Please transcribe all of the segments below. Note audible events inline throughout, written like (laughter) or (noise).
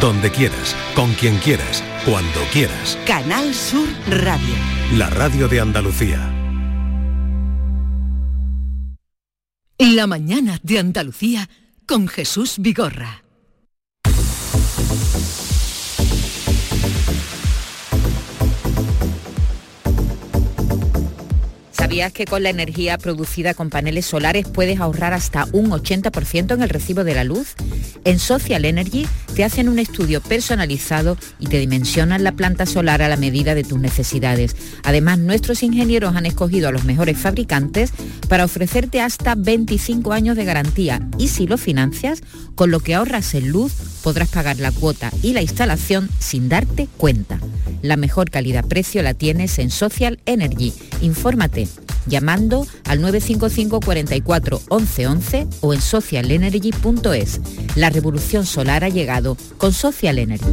donde quieras, con quien quieras, cuando quieras. Canal Sur Radio. La radio de Andalucía. La mañana de Andalucía con Jesús Vigorra. ¿Sabías que con la energía producida con paneles solares puedes ahorrar hasta un 80% en el recibo de la luz? En Social Energy te hacen un estudio personalizado y te dimensionan la planta solar a la medida de tus necesidades. Además, nuestros ingenieros han escogido a los mejores fabricantes para ofrecerte hasta 25 años de garantía y si lo financias, con lo que ahorras en luz, podrás pagar la cuota y la instalación sin darte cuenta. La mejor calidad-precio la tienes en Social Energy. Infórmate llamando al 955 44 11 11 o en socialenergy.es. La revolución solar ha llegado con Social Energy.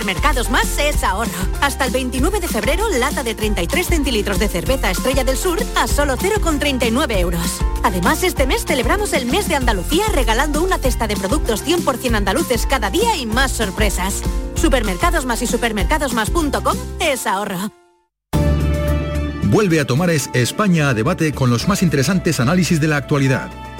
Supermercados Más es ahorro. Hasta el 29 de febrero, lata de 33 centilitros de cerveza Estrella del Sur a solo 0,39 euros. Además, este mes celebramos el mes de Andalucía regalando una cesta de productos 100% andaluces cada día y más sorpresas. Supermercados Más y supermercadosmás.com es ahorro. Vuelve a Tomares España a debate con los más interesantes análisis de la actualidad.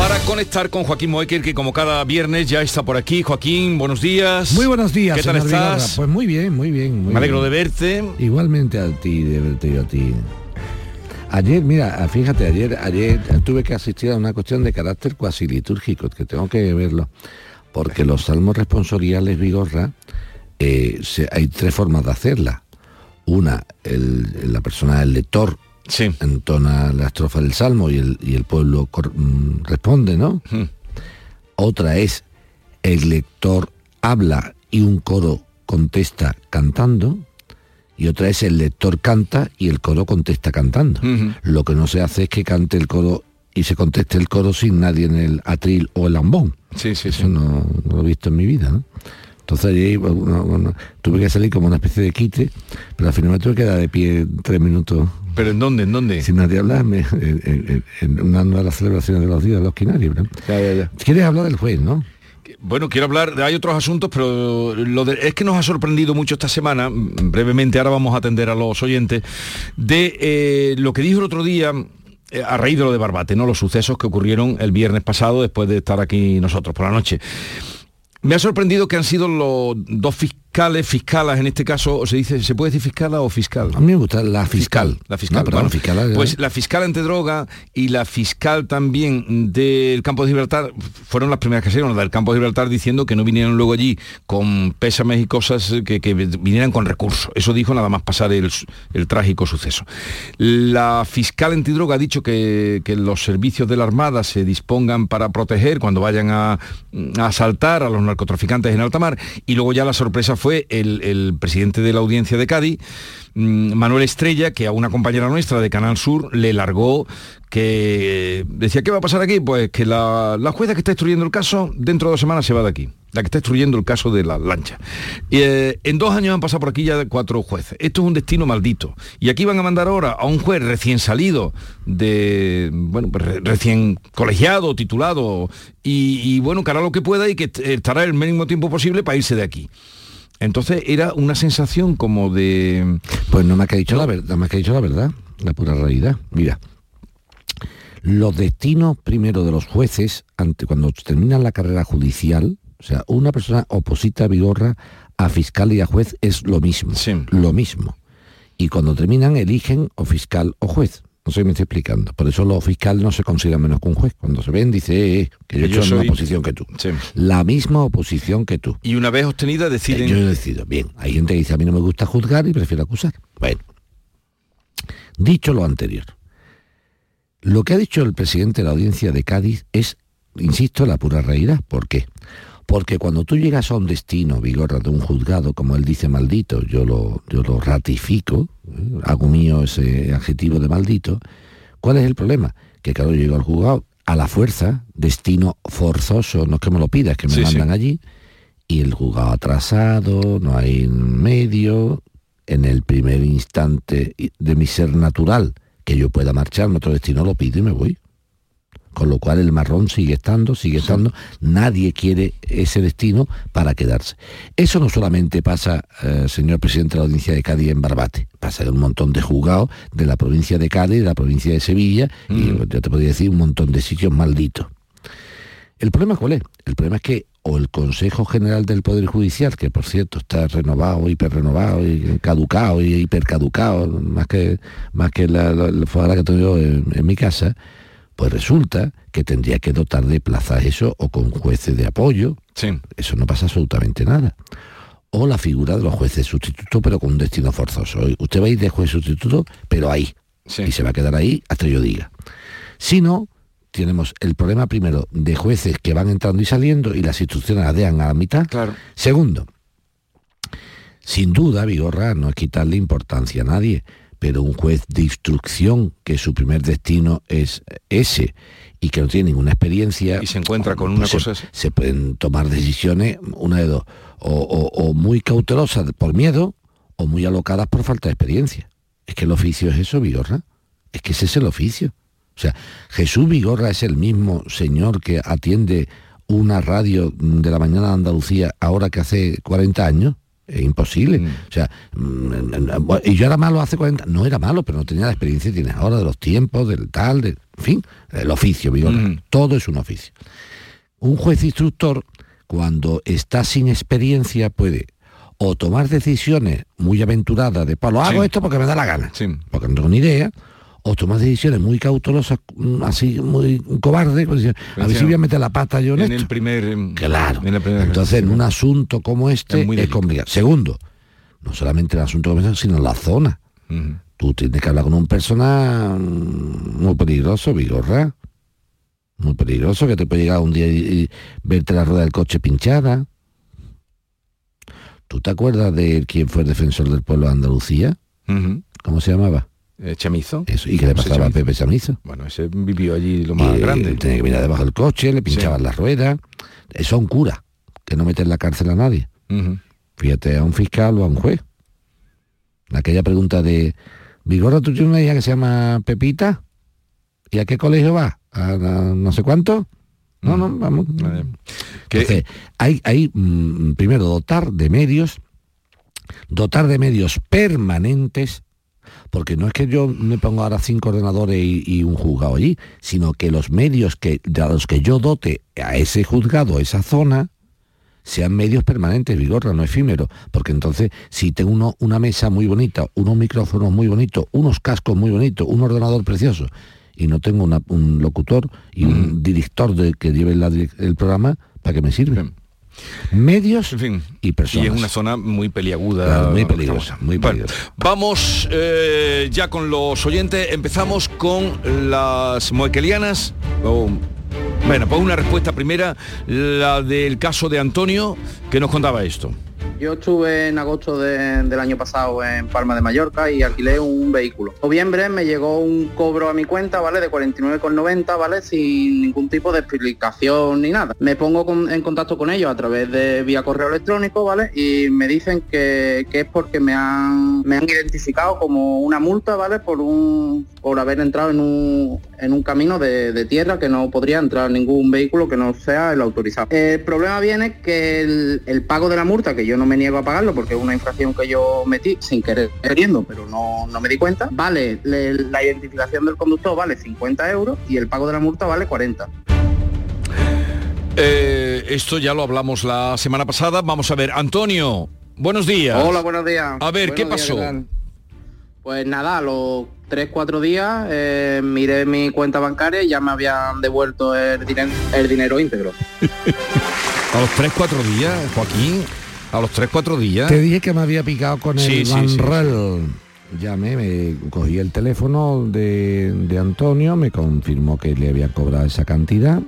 Para conectar con Joaquín Moecker, que como cada viernes ya está por aquí. Joaquín, buenos días. Muy buenos días. ¿Qué tal estás? Pues muy bien, muy bien. muy Me alegro bien. de verte. Igualmente a ti, de verte yo a ti. Ayer, mira, fíjate, ayer, ayer tuve que asistir a una cuestión de carácter cuasi litúrgico, que tengo que verlo, porque los salmos responsoriales Vigorra, eh, se- hay tres formas de hacerla. Una, el- la persona, el lector, entona la estrofa del salmo y el, y el pueblo mm, responde, ¿no? Otra es el lector habla y un coro contesta cantando. Y otra es el lector canta y el coro contesta cantando. Lo que no se hace es que cante el coro y se conteste el coro sin nadie en el atril o el ambón. Sí, sí, Eso no, no lo he visto en mi vida, ¿no? Entonces allí bueno, bueno, tuve que salir como una especie de quite, pero al final me tuve que quedar de pie tres minutos. ¿Pero en dónde? ¿En dónde? Sin nadie hablarme, en, en- una de las celebraciones de los días de los quinarios. ¿no? ¿Quieres hablar del juez, no? Bueno, quiero hablar, hay otros asuntos, pero lo de, es que nos ha sorprendido mucho esta semana, brevemente, ahora vamos a atender a los oyentes, de eh, lo que dijo el otro día eh, a raíz de lo de Barbate, ¿no? Los sucesos que ocurrieron el viernes pasado después de estar aquí nosotros por la noche. Me ha sorprendido que han sido los dos fiscales, fiscalas en este caso, se dice, ¿se puede decir fiscala o fiscal? A mí me gusta la fiscal. La fiscal, No, pero bueno, la fiscala, pues ¿eh? la fiscal antidroga y la fiscal también del campo de Gibraltar fueron las primeras que salieron, las del campo de Gibraltar diciendo que no vinieran luego allí con pésames y cosas que, que vinieran con recursos. Eso dijo nada más pasar el, el trágico suceso. La fiscal antidroga ha dicho que, que los servicios de la Armada se dispongan para proteger cuando vayan a, a asaltar a los narcotraficantes en alta mar y luego ya la sorpresa fue el, presidente de la audiencia de Cádiz, mm, Manuel Estrella, que a una compañera nuestra de Canal Sur le largó que decía, ¿qué va a pasar aquí? Pues que la, la jueza que está instruyendo el caso, dentro de dos semanas se va de aquí. La que está instruyendo el caso de la lancha. Eh, en dos años han pasado por aquí ya cuatro jueces. Esto es un destino maldito. Y aquí van a mandar ahora a un juez recién salido, de, bueno, pues, re- recién colegiado, titulado, y, y, bueno, que hará lo que pueda y que estará el mínimo tiempo posible para irse de aquí. Entonces era una sensación como de... Pues no me ha dicho la verdad, me ha dicho la verdad, la pura realidad. Mira, los destinos primero de los jueces, ante, cuando terminan la carrera judicial, o sea, una persona oposita a Vigorra a fiscal y a juez es lo mismo, lo mismo. Y cuando terminan eligen o fiscal o juez. No sé si me estoy explicando. Por eso los fiscales no se consideran menos que un juez. Cuando se ven dice eh, eh, que yo he hecho la misma oposición que tú. Sí. La misma oposición que tú. Y una vez obtenida deciden... Eh, Yo he decidido, bien, hay gente que dice a mí no me gusta juzgar y prefiero acusar. Bueno, dicho lo anterior, lo que ha dicho el presidente de la audiencia de Cádiz es, insisto, la pura realidad. ¿Por qué? Porque cuando tú llegas a un destino, Vigorra, de un juzgado, como él dice maldito, yo lo, yo lo ratifico, ¿eh? hago mío ese adjetivo de maldito, ¿cuál es el problema? Que claro, yo llego al juzgado a la fuerza, destino forzoso, no es que me lo pidas, que me Sí, sí. mandan allí, y el juzgado atrasado, no hay medio, en el primer instante de mi ser natural, que yo pueda marcharme a otro destino, lo pido y me voy. Con lo cual el marrón sigue estando, sigue estando, nadie quiere ese destino para quedarse. Eso no solamente pasa, eh, señor presidente de la audiencia de Cádiz en Barbate, pasa en un montón de juzgados de la provincia de Cádiz, de la provincia de Sevilla, y yo te podría decir un montón de sitios malditos. El problema cuál es? El problema es que o el Consejo General del Poder Judicial, que por cierto está renovado, hiperrenovado, y caducado y hipercaducado, más que más que la, la, que tengo yo en, en mi casa, pues resulta que tendría que dotar de plazas eso o con jueces de apoyo. Eso no pasa absolutamente nada. O la figura de los jueces sustitutos, pero con un destino forzoso. Usted va a ir de juez sustituto, pero ahí. Y se va a quedar ahí hasta yo diga. Si no, tenemos el problema primero de jueces que van entrando y saliendo y las instrucciones las dejan a la mitad. Segundo, sin duda, Vigorra no es quitarle importancia a nadie, pero un juez de instrucción que su primer destino es ese y que no tiene ninguna experiencia Y se encuentra con una pues se- cosa así. se pueden tomar decisiones, una de dos, o, o- o muy cautelosas por miedo o muy alocadas por falta de experiencia. Es que el oficio es eso, Vigorra. Es que ese es el oficio. O sea, Jesús Vigorra es el mismo señor que atiende una radio de la mañana de Andalucía ahora que hace 40 años. Es imposible. O sea, mm, y yo era malo hace 40, no era malo, pero no tenía la experiencia que tienes ahora de los tiempos, del tal, del, en fin, el oficio, Vigorra. Todo es un oficio. Un juez instructor, cuando está sin experiencia, puede o tomar decisiones muy aventuradas de palo, hago Sí. esto porque me da la gana, porque no tengo ni idea, o tomar decisiones muy cautelosas, mm, así muy cobardes, diciendo, a ver si voy a meter la pata yo en, en esto. el primer em, Claro. en Entonces, en un asunto como este Es muy es, complicado. Segundo, no solamente el asunto como este, sino la zona. Tú tienes que hablar con un persona mm, muy peligroso, Vigorra. Muy peligroso, que te puede llegar un día y, y verte la rueda del coche pinchada. ¿Tú te acuerdas de quién fue el defensor del pueblo de Andalucía? Ujú. ¿Cómo se llamaba? Eh, Chamizo. Eso, ¿Y qué le pasaba a. Pepe Chamizo? Bueno, ese vivió allí lo más Y, grande. Tenía que mirar debajo del coche, le pinchaban las ruedas. Eso a un cura, que no mete en la cárcel a nadie. Fíjate, a un fiscal o a un juez. Aquella pregunta de, Vigorra, ¿tú tienes una hija que se llama Pepita? ¿Y a qué colegio va? ¿A, no sé cuánto? No, no, vamos. Entonces, hay, hay mm, primero dotar de medios, dotar de medios permanentes, porque no es que yo me ponga ahora cinco ordenadores y, y un juzgado allí, sino que los medios que, de los que yo dote a ese juzgado, a esa zona, sean medios permanentes, Vigorra, no efímero, porque entonces si tengo uno, una mesa muy bonita, unos micrófonos muy bonitos, unos cascos muy bonitos, un ordenador precioso, y no tengo una- un locutor y un director de, que lleve la el programa, ¿para qué me sirve? Medios y personas. Y es una zona muy peliaguda. Claro, muy peligrosa, muy Bueno, peligrosa. vamos eh, ya con los oyentes. Empezamos con las moequelianas. Oh, bueno, pues una respuesta primera, la del caso de Antonio, que nos contaba esto. Yo estuve en agosto de- del año pasado en Palma de Mallorca y alquilé un vehículo. En noviembre me llegó un cobro a mi cuenta, ¿vale? De 49,90, ¿vale? Sin ningún tipo de explicación ni nada. Me pongo en contacto con ellos a través de vía correo electrónico, ¿vale? Y me dicen que, que es porque me han, me han identificado como una multa, ¿vale? Por un por haber entrado en un, en un camino de, tierra que no podría entrar ningún vehículo que no sea el autorizado. El problema viene que el pago de la multa, que yo no me niego a pagarlo porque es una infracción que yo metí sin querer queriendo, pero no, no me di cuenta, vale, le- la identificación del conductor vale 50 euros y el pago de la multa vale 40. Eh, esto ya lo hablamos la semana pasada. Vamos a ver, Antonio, buenos días. Hola, buenos días. A ver, ¿qué días, pasó? Pues nada, a los 3-4 días eh, miré mi cuenta bancaria y ya me habían devuelto el, diner- el dinero íntegro. (laughs) A los 3-4 días, Joaquín, a los 3-4 días. Te dije que me había picado con el Sí, sí. Llamé, me cogí el teléfono de, de Antonio, me confirmó que le había cobrado esa cantidad.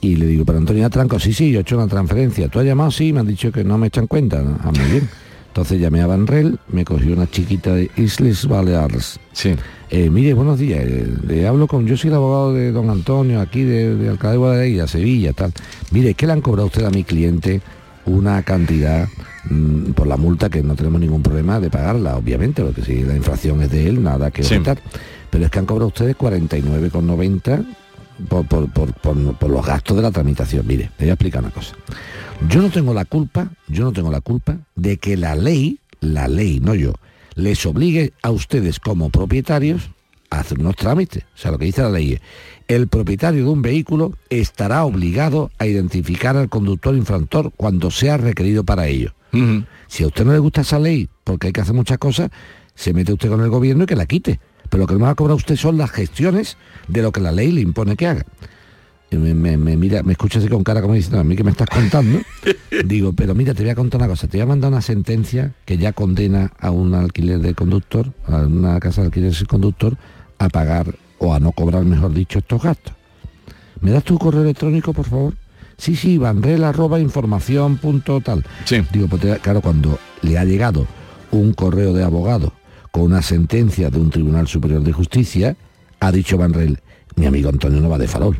Y le digo, pero Antonio tranco, sí, sí, yo he hecho una transferencia. ¿Tú has llamado? Sí, me han dicho que no me echan cuenta. Ah, muy bien. (laughs) Entonces llamé a Banrel, me cogió una chiquita de Isles Baleares. Sí. Eh, mire, buenos días. eh, le hablo con. Yo soy el abogado de don Antonio, aquí de, de Alcalá de Guadalajara, Sevilla, tal. Mire, ¿qué le han cobrado usted a mi cliente una cantidad mm, por la multa que no tenemos ningún problema de pagarla, obviamente, porque si la infracción es de él, nada que Sí. objetar. Pero es que han cobrado ustedes 49,90 por, por, por, por- por los gastos de la tramitación. Mire, le voy a explicar una cosa. Yo no tengo la culpa, yo no tengo la culpa de que la ley, la ley, no yo, les obligue a ustedes como propietarios a hacer unos trámites. O sea, lo que dice la ley es, el propietario de un vehículo estará obligado a identificar al conductor infractor cuando sea requerido para ello. Si a usted no le gusta esa ley, porque hay que hacer muchas cosas, se mete usted con el gobierno y que la quite. Pero lo que me va a cobrar usted son las gestiones de lo que la ley le impone que haga. Y me, me- me mira, me escucha así con cara como diciendo, a mí que me estás contando. (laughs) Digo, pero mira, te voy a contar una cosa, te voy a mandar una sentencia que ya condena a un alquiler de conductor, a una casa de alquiler de conductor, a pagar o a no cobrar, mejor dicho, estos gastos. ¿Me das tu correo electrónico, por favor? Sí, sí, vanrel arroba información punto tal. Digo, pues claro, cuando le ha llegado un correo de abogado con una sentencia de un Tribunal Superior de Justicia, ha dicho Vanrel, mi amigo Antonio no va de farol.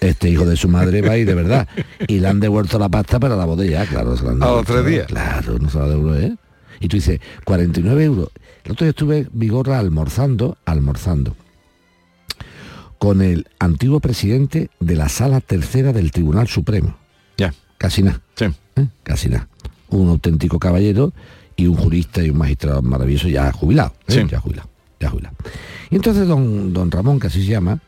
Este hijo de su madre va ir de verdad. Y le han devuelto la pasta para la botella, claro. se la han A los devuelto, tres días. Claro, no se la devuelve, ¿eh? Y tú dices, 49 euros. El otro día estuve Vigorra almorzando, almorzando, con el antiguo presidente de la Sala Tercera del Tribunal Supremo. Ya. Casi nada. Sí. ¿eh? Casi nada. Un auténtico caballero y un jurista y un magistrado maravilloso ya jubilado. ¿eh? Sí. Ya jubilado. Ya jubilado. Y entonces don, don Ramón, que así se llama,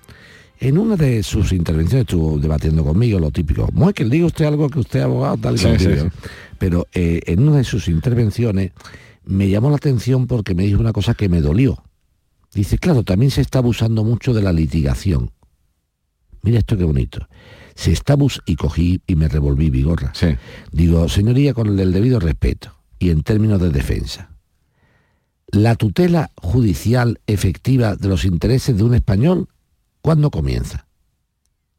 en una de sus intervenciones estuvo debatiendo conmigo lo típico. Muy que le diga usted algo que usted es abogado, tal y Sí. Pero eh, en una de sus intervenciones me llamó la atención porque me dijo una cosa que me dolió. Dice, claro, también se está abusando mucho de la litigación. Mira esto qué bonito. Se está abus y cogí y me revolví vigorra. Digo, señoría, con el debido respeto y en términos de defensa. La tutela judicial efectiva de los intereses de un español, ¿cuándo comienza?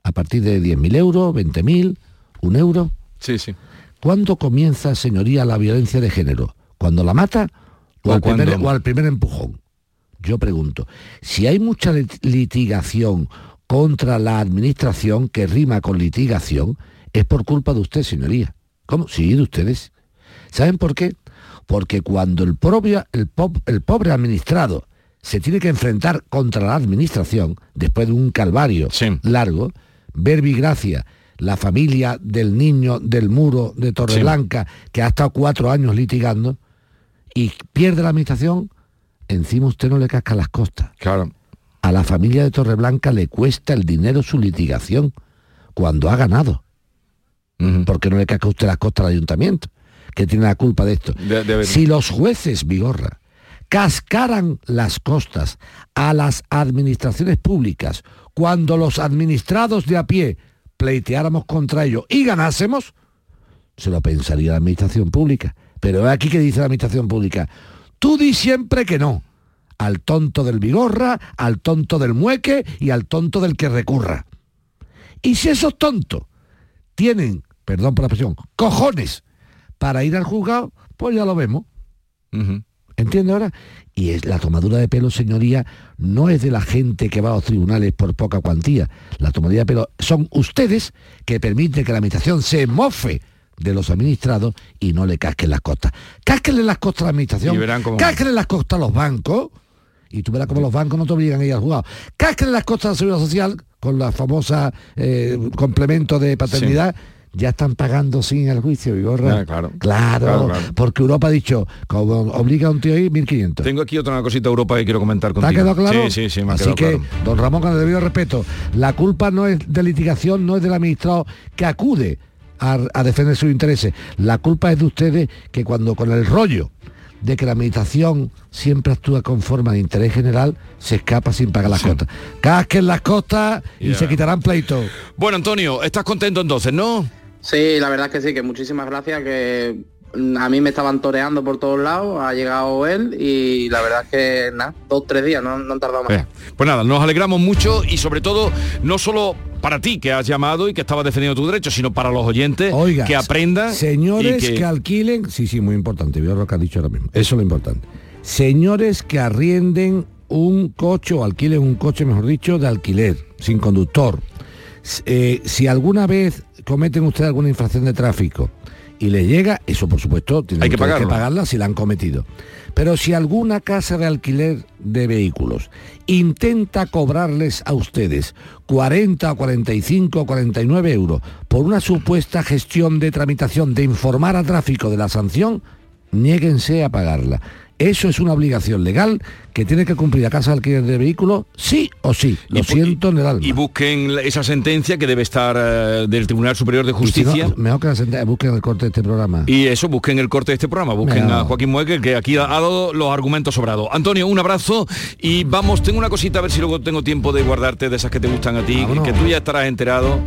¿A partir de 10.000 euros, 20.000, un euro? Sí, sí. ¿Cuándo comienza, señoría, la violencia de género? ¿Cuando la mata o, O al, primer, cuando- o al primer empujón? Yo pregunto, si hay mucha lit- litigación contra la administración que rima con litigación, es por culpa de usted, señoría. ¿Cómo? Sí, de ustedes. ¿Saben por qué? Porque cuando el, propio, el, pop- el pobre administrado se tiene que enfrentar contra la administración, después de un calvario largo, Verbigracia, la familia del niño del muro de Torreblanca, que ha estado cuatro años litigando, y pierde la administración, encima usted no le casca las costas. Claro. A la familia de Torreblanca le cuesta el dinero su litigación cuando ha ganado. Porque no le casca usted las costas al ayuntamiento, que tiene la culpa de esto. De- de haber- si los jueces, Vigorra, cascaran las costas a las administraciones públicas cuando los administrados de a pie pleiteáramos contra ellos y ganásemos, se lo pensaría la administración pública. Pero aquí que dice la administración pública, tú di siempre que no. Al tonto del Vigorra, al tonto del mueque y al tonto del que recurra. Y si esos tontos tienen, perdón por la expresión, cojones para ir al juzgado, pues ya lo vemos. ¿Entiende ahora? Y es la tomadura de pelo, señoría, no es de la gente que va a los tribunales por poca cuantía. La tomadura de pelo son ustedes que permiten que la administración se mofe de los administrados y no le casquen las costas. Cásquenle las costas a la administración, cásquenle las costas a los bancos, y tú verás cómo los bancos no te obligan a ir al juzgado. Cásquenle las costas a la seguridad social con la famosa eh, complemento de paternidad. Ya están pagando sin el juicio, Vigorra. Ah, claro. Claro, Claro, claro. porque Europa ha dicho, como obliga a un tío ahí, 1.500. Tengo aquí otra cosita Europa que quiero comentar ¿Te contigo. ha quedado claro? Sí, sí, sí, me ha Así que, don Ramón, con el debido respeto, la culpa no es de litigación, no es del administrado que acude a, a defender sus intereses. La culpa es de ustedes que cuando con el rollo de que la administración siempre actúa conforme al interés general, se escapa sin pagar las costas. Casquen las costas y se quitarán pleitos. Bueno, Antonio, ¿estás contento entonces, no? Sí, la verdad es que sí, que muchísimas gracias, que a mí me estaban toreando por todos lados, ha llegado él y la verdad es que nada, dos, tres días, no, no han tardado más. Eh, Pues nada, nos alegramos mucho y sobre todo, no solo para ti que has llamado y que estabas defendiendo tu derecho, sino para los oyentes Oiga, que aprendan. Señores que... alquilen, sí, sí, muy importante, veo lo que ha dicho ahora mismo. Eso es lo importante. Señores que arrienden un coche o alquilen un coche, mejor dicho, de alquiler, sin conductor. Eh, si alguna vez cometen ustedes alguna infracción de tráfico y les llega, eso por supuesto tienen Hay que pagarla si la han cometido. Pero si alguna casa de alquiler de vehículos intenta cobrarles a ustedes 40, 45, 49 euros por una supuesta gestión de tramitación de informar a tráfico de la sanción, niéguense a pagarla. Eso es una obligación legal que tiene que cumplir la casa de alquiler de vehículos, sí o sí. Lo siento en el alma. Y busquen esa sentencia que debe estar eh, del Tribunal Superior de Y si no, Justicia. mejor que la sentencia, busquen el corte de este programa. Y eso, busquen el corte de este programa, busquen a Joaquín Mueque, que aquí ha dado los argumentos sobrados. Antonio, un abrazo y vamos, tengo una cosita, a ver si luego tengo tiempo de guardarte de esas que te gustan a ti, Vámonos. que tú ya estarás enterado.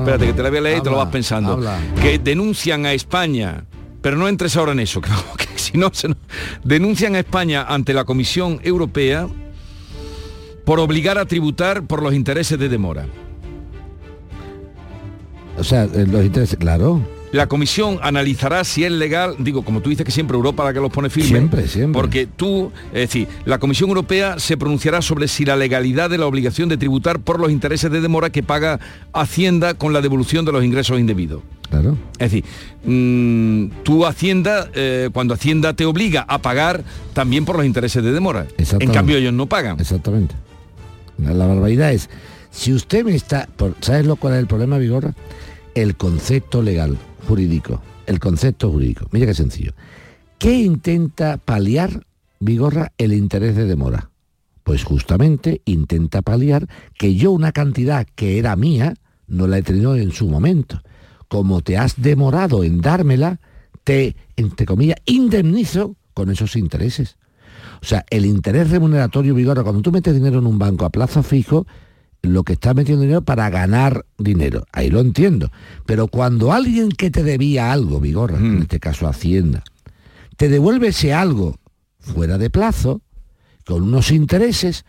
Espérate, que te la voy a leer y te lo vas pensando. habla. Que denuncian a España, pero no entres ahora en eso, que, (laughs) que si no, se denuncian a España ante la Comisión Europea por obligar a tributar por los intereses de demora. O sea, eh, los intereses, claro. La comisión analizará si es legal, digo, como tú dices que siempre Europa la que los pone firme. Siempre, siempre. Porque tú, es decir, la Comisión Europea se pronunciará sobre si la legalidad de la obligación de tributar por los intereses de demora que paga Hacienda con la devolución de los ingresos indebidos. Claro. Es decir, mm, tú Hacienda, eh, cuando Hacienda te obliga a pagar también por los intereses de demora. En cambio ellos no pagan. Exactamente. La, la barbaridad es, si usted me está... por- ¿Sabes lo cuál es el problema, Vigorra? El concepto legal, jurídico. El concepto jurídico. Mira qué sencillo. ¿Qué intenta paliar, Vigorra, el interés de demora? Pues justamente intenta paliar que yo una cantidad que era mía no la he tenido en su momento. Como te has demorado en dármela, te, entre comillas, indemnizo con esos intereses. O sea, el interés remuneratorio, Vigorra, cuando tú metes dinero en un banco a plazo fijo, lo que estás metiendo dinero para ganar dinero. Ahí lo entiendo. Pero cuando alguien que te debía algo, Vigorra, en este caso Hacienda, te devuelve ese algo fuera de plazo, con unos intereses,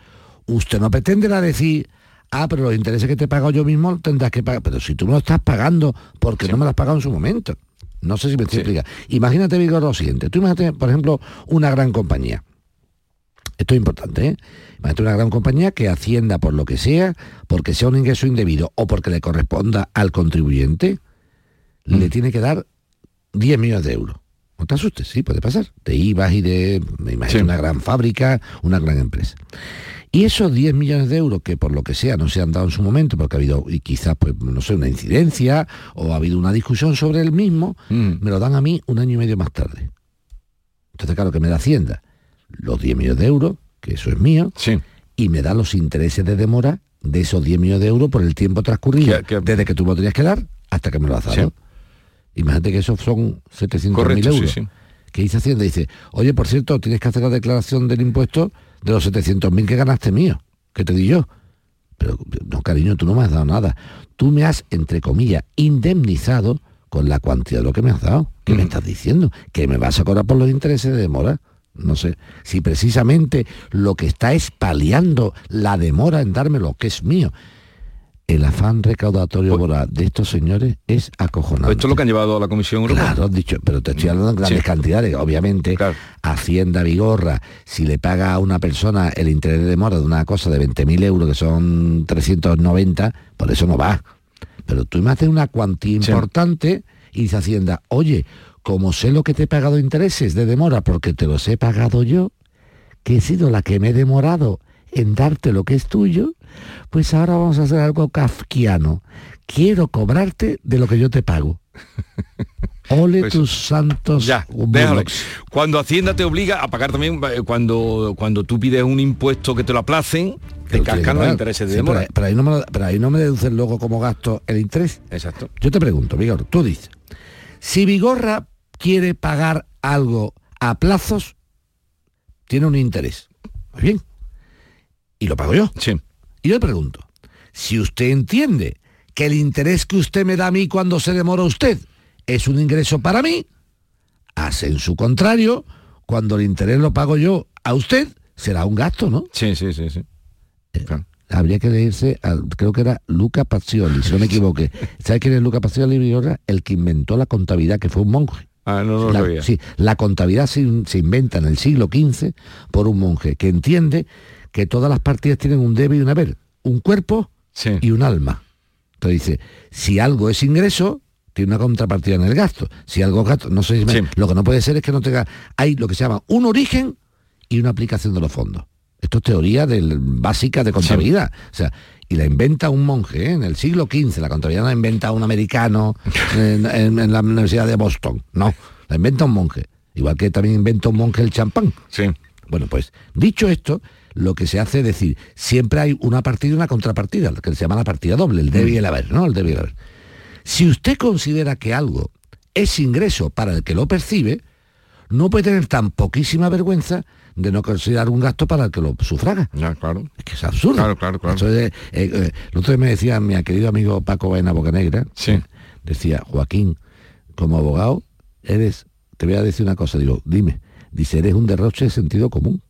usted no pretenderá decir, ah, pero los intereses que te he pagado yo mismo tendrás que pagar. Pero si tú me lo estás pagando porque no me lo has pagado en su momento. No sé si me estoy explicando. Imagínate, Vigorra, lo siguiente. Tú imagínate, por ejemplo, una gran compañía. Esto es importante, ¿eh? Imagínate una gran compañía que Hacienda, por lo que sea, porque sea un ingreso indebido o porque le corresponda al contribuyente, le tiene que dar 10 millones de euros. No te asustes, sí, puede pasar. De IVA y de, me imagino, una gran fábrica, una gran empresa. Y esos 10 millones de euros que por lo que sea no se han dado en su momento, porque ha habido y quizás, pues, no sé, una incidencia o ha habido una discusión sobre el mismo, Mm. me lo dan a mí un año y medio más tarde. Entonces, claro, que me da Hacienda los 10 millones de euros, que eso es mío, y me da los intereses de demora de esos 10 millones de euros por el tiempo transcurrido, desde que tú me lo tenías que dar hasta que me lo has dado. Imagínate que esos son 700 mil Correcto, sí, euros. sí. Que dice Hacienda, dice, oye, por cierto, tienes que hacer la declaración del impuesto de los 700.000 que ganaste mío, que te di yo. Pero, no, cariño, tú no me has dado nada. Tú me has, entre comillas, indemnizado con la cuantía de lo que me has dado. ¿Qué me estás diciendo? ¿Que me vas a cobrar por los intereses de demora? No sé. Si precisamente lo que está es paliando la demora en darme lo que es mío. El afán recaudatorio moral de estos señores es acojonante. Pues Esto es lo que han llevado a la Comisión Europea. Claro, dicho, pero te estoy hablando en grandes Sí. cantidades. Obviamente, Hacienda Vigorra, si le paga a una persona el interés de demora de una cosa de 20.000 euros, que son 390, por eso no va. Pero tú me haces una cuantía importante y dice Hacienda, oye, como sé lo que te he pagado intereses de demora porque te los he pagado yo, que he sido la que me he demorado en darte lo que es tuyo, pues ahora vamos a hacer algo kafkiano. Quiero cobrarte de lo que yo te pago. (laughs) Ole Pues- tus santos Ya. Cuando Hacienda te obliga a pagar también, eh, cuando, cuando tú pides un impuesto que te lo aplacen, te cascan los intereses de Sí, demora. pero, pero ahí no me, pero ahí no me deducen luego como gasto el interés. Exacto. Yo te pregunto, Vigor, tú dices, si Vigorra quiere pagar algo a plazos, tiene un interés. Muy bien. Y lo pago yo. Sí. Y yo le pregunto, si usted entiende que el interés que usted me da a mí cuando se demora usted es un ingreso para mí, hace en su contrario, cuando el interés lo pago yo a usted, será un gasto, ¿no? Sí, sí, sí, sí. Habría que leerse, al- creo que era Luca Pacioli, si no me (laughs) equivoqué. ¿Sabe quién es Luca Pacioli? El que inventó la contabilidad, que fue un monje. Ah, no, no lo la, sabía. sí, la contabilidad se, se inventa en el siglo XV por un monje que entiende que todas las partidas tienen un debe y un haber, un cuerpo y un alma. Entonces dice, si algo es ingreso, tiene una contrapartida en el gasto. Si algo es gasto, no sé si me- lo que no puede ser es que no tenga, hay lo que se llama un origen y una aplicación de los fondos. Esto es teoría del, básica de contabilidad. O sea, y la inventa un monje ¿eh? en el siglo XV. La contabilidad no la inventa un americano (laughs) en, en- en la Universidad de Boston. No, la inventa un monje. Igual que también inventa un monje el champán. Sí. Bueno, pues dicho esto, lo que se hace es decir, siempre hay una partida y una contrapartida, que se llama la partida doble, el debe y el haber, ¿no? El debe y el haber. Si usted considera que algo es ingreso para el que lo percibe, no puede tener tan poquísima vergüenza de no considerar un gasto para el que lo sufraga. Ya, claro. Es que es absurdo. Claro, claro, claro. Eso es, eh, eh, el otro día me decía mi querido amigo Paco Baena Bocanegra, decía, Joaquín, como abogado, eres, te voy a decir una cosa, digo, dime, dice, eres un derroche de sentido común.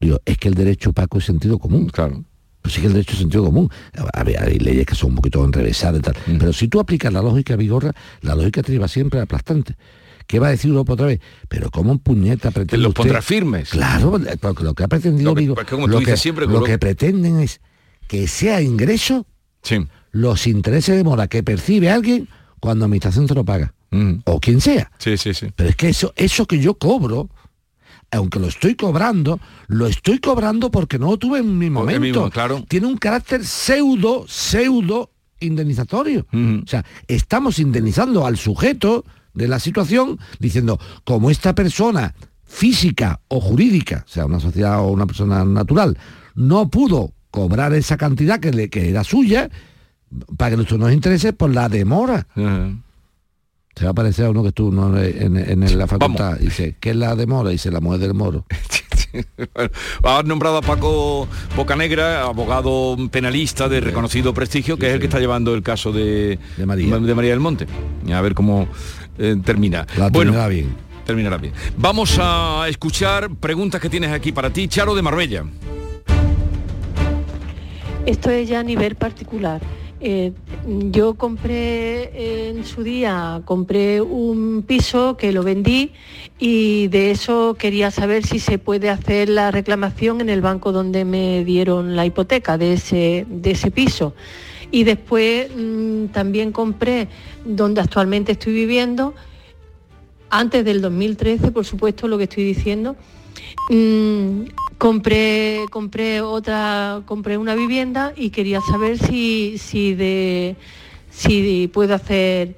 Digo, es que el derecho, Paco, es sentido común. Claro. Pues sí que el derecho es sentido común. A ver, hay leyes que son un poquito enrevesadas y tal. Mm. Pero si tú aplicas la lógica vigorra, la lógica te lleva siempre aplastante. ¿Qué va a decir Europa otra vez? Pero ¿cómo puñeta pretende los usted- pondrá firmes. Claro, porque lo que ha pretendido Lo que- Vigo- pues tú lo, dices que, siempre, lo que pretenden es que sea ingreso los intereses de mora que percibe alguien cuando administración te lo paga. O quien sea. Sí, sí, sí. Pero es que eso, eso que yo cobro, aunque lo estoy cobrando, lo estoy cobrando porque no lo tuve en mi momento. mismo, claro. Tiene un carácter pseudo, pseudo indemnizatorio. O sea, estamos indemnizando al sujeto de la situación diciendo, como esta persona física o jurídica, sea una sociedad o una persona natural, no pudo cobrar esa cantidad que, le, que era suya, para que nuestros nos interese por la demora. Se va a parecer a uno que estuvo ¿no? en, en- en la facultad. Dice, ¿qué es la demora? Dice, la mujer del moro. (laughs) Bueno, ha nombrado a Paco Bocanegra, abogado penalista de reconocido prestigio, que es el que está llevando el caso de, de, María. del Monte. A ver cómo eh, termina. La bueno, terminará bien. Terminará bien. Vamos a escuchar preguntas que tienes aquí para ti, Charo de Marbella. Esto es ya a nivel particular. Eh, yo compré en su día, compré un piso que lo vendí y de eso quería saber si se puede hacer la reclamación en el banco donde me dieron la hipoteca de ese, de ese piso. Y después mm, también compré donde actualmente estoy viviendo, antes del 2013, por supuesto, lo que estoy diciendo, Mm, compré, compré otra, compré una vivienda y quería saber si, si de si puedo hacer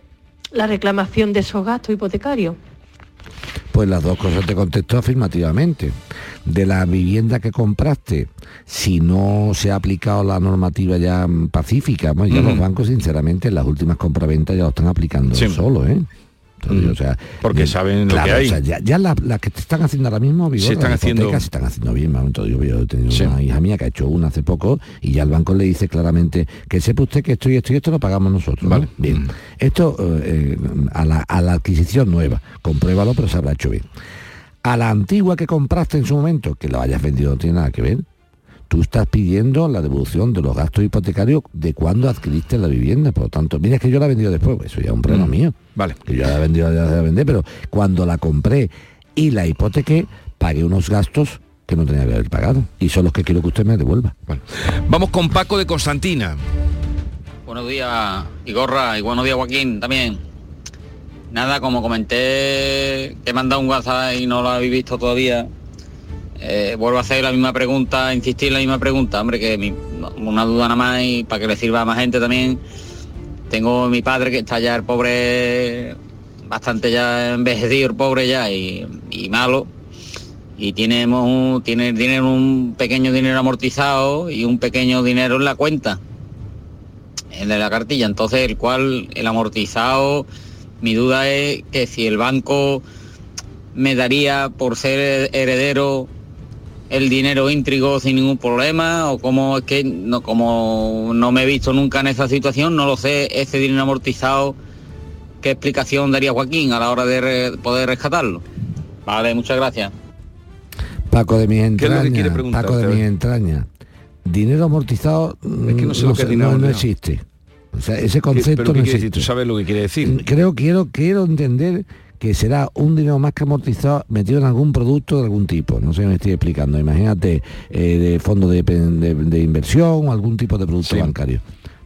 la reclamación de esos gastos hipotecarios. Pues las dos cosas te contesto afirmativamente. De la vivienda que compraste, si no se ha aplicado la normativa ya pacífica, pues ya los bancos sinceramente en las últimas compraventas ya lo están aplicando solo, ¿eh? Porque saben lo que hay. ya, las que te están haciendo ahora mismo, se están haciendo se están haciendo bien. Momento, yo, he tenido una hija mía que ha hecho una hace poco y ya el banco le dice claramente que sepa usted que esto y esto y esto lo pagamos nosotros. Vale. Bien. Esto eh, a, la, a la adquisición nueva, compruébalo, pero se habrá hecho bien. A la antigua que compraste en su momento, que lo hayas vendido no tiene nada que ver tú estás pidiendo la devolución de los gastos hipotecarios de cuando adquiriste la vivienda. Por lo tanto, mira, es que yo la he vendido después, eso ya es un problema mm. mío. Vale. Que yo la he vendido, ya la vendí, pero cuando la compré y la hipotequé, pagué unos gastos que no tenía que haber pagado. Y son los que quiero que usted me devuelva. Vamos con Paco de Constantina. Buenos días, Igorra, y buenos días, Joaquín, también. Nada, como comenté, que he mandado un WhatsApp y no lo habéis visto todavía, eh, vuelvo a hacer la misma pregunta, insistir en la misma pregunta, hombre, que una duda nada más y para que le sirva a más gente también. Tengo mi padre que está ya el pobre, bastante ya envejecido, el pobre ya y, malo. Y tenemos tiene dinero, un pequeño dinero amortizado y un pequeño dinero en la cuenta, en la cartilla. Entonces, el cual, el amortizado, mi duda es que si el banco me daría por ser heredero el dinero íntrigo sin ningún problema o cómo es que no como no me he visto nunca en esa situación no lo sé ese dinero amortizado qué explicación daría Joaquín a la hora de poder rescatarlo vale muchas gracias. Paco de mi entraña Paco de mi entraña. Dinero amortizado es que no sé lo que no, no existe. O sea, ese concepto no existe. ¿Tú sabes lo que quiere decir? Creo, quiero, quiero entender que será un dinero más que amortizado metido en algún producto de algún tipo. No sé si me estoy explicando. Imagínate eh, de fondo de, inversión o algún tipo de producto bancario.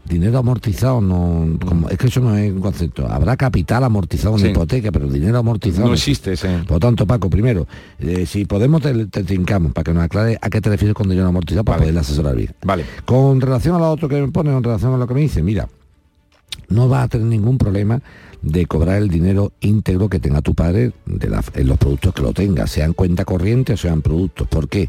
Dinero amortizado no es que eso no es un concepto. Habrá capital amortizado en hipoteca, pero dinero amortizado no existe. Por lo tanto, Paco, primero, eh, si podemos te, te trincamos para que nos aclare a qué te refieres con dinero amortizado para poder asesorar bien. Vale. Con relación a lo otro que me pone, en relación a lo que me dice, mira, no va a tener ningún problema de cobrar el dinero íntegro que tenga tu padre de en los productos que lo tenga, sean cuenta corriente o sean productos. ¿Por qué?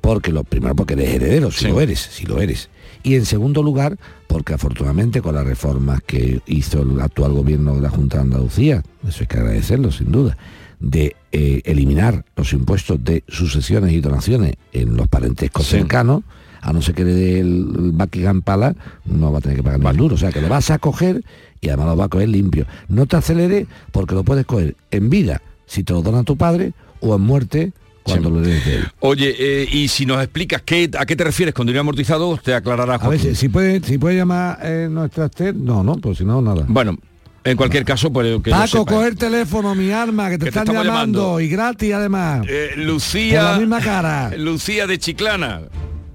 Porque lo primero porque eres heredero, si lo eres, si lo eres. Y en segundo lugar, porque afortunadamente con las reformas que hizo el actual gobierno de la Junta de Andalucía, eso hay que agradecerlo sin duda, de eh, eliminar los impuestos de sucesiones y donaciones en los parentescos cercanos, a no ser que le dé el Buckingham Palace, no va a tener que pagar más duro. O sea, que lo vas a coger y además lo va a coger limpio. No te acelere porque lo puedes coger en vida, si te lo dona tu padre, o en muerte, cuando lo de él. Oye, eh, y si nos explicas qué, a qué te refieres con dinero amortizado, te aclarará. A ver, si, puede, si puede llamar eh, nuestra no, no, pues si no, nada. Bueno, en cualquier caso, pues que Paco, coger el teléfono, mi arma, que te están llamando, y gratis además. Eh, Lucía. la misma cara. (laughs) Lucía de Chiclana.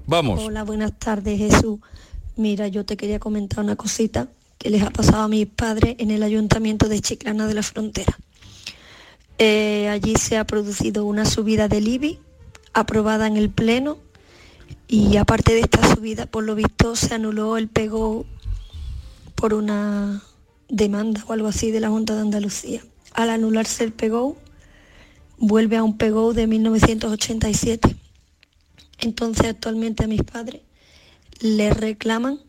Vamos. Hola, buenas tardes, Jesús. Mira, yo te quería comentar una cosita que les ha pasado a mis padres en el ayuntamiento de Chiclana de la Frontera. Eh, allí se ha producido una subida del IBI aprobada en el Pleno y aparte de esta subida, por lo visto, se anuló el pego por una demanda o algo así de la Junta de Andalucía. Al anularse el PEGO, vuelve a un PEGO de 1987. Entonces actualmente a mis padres les reclaman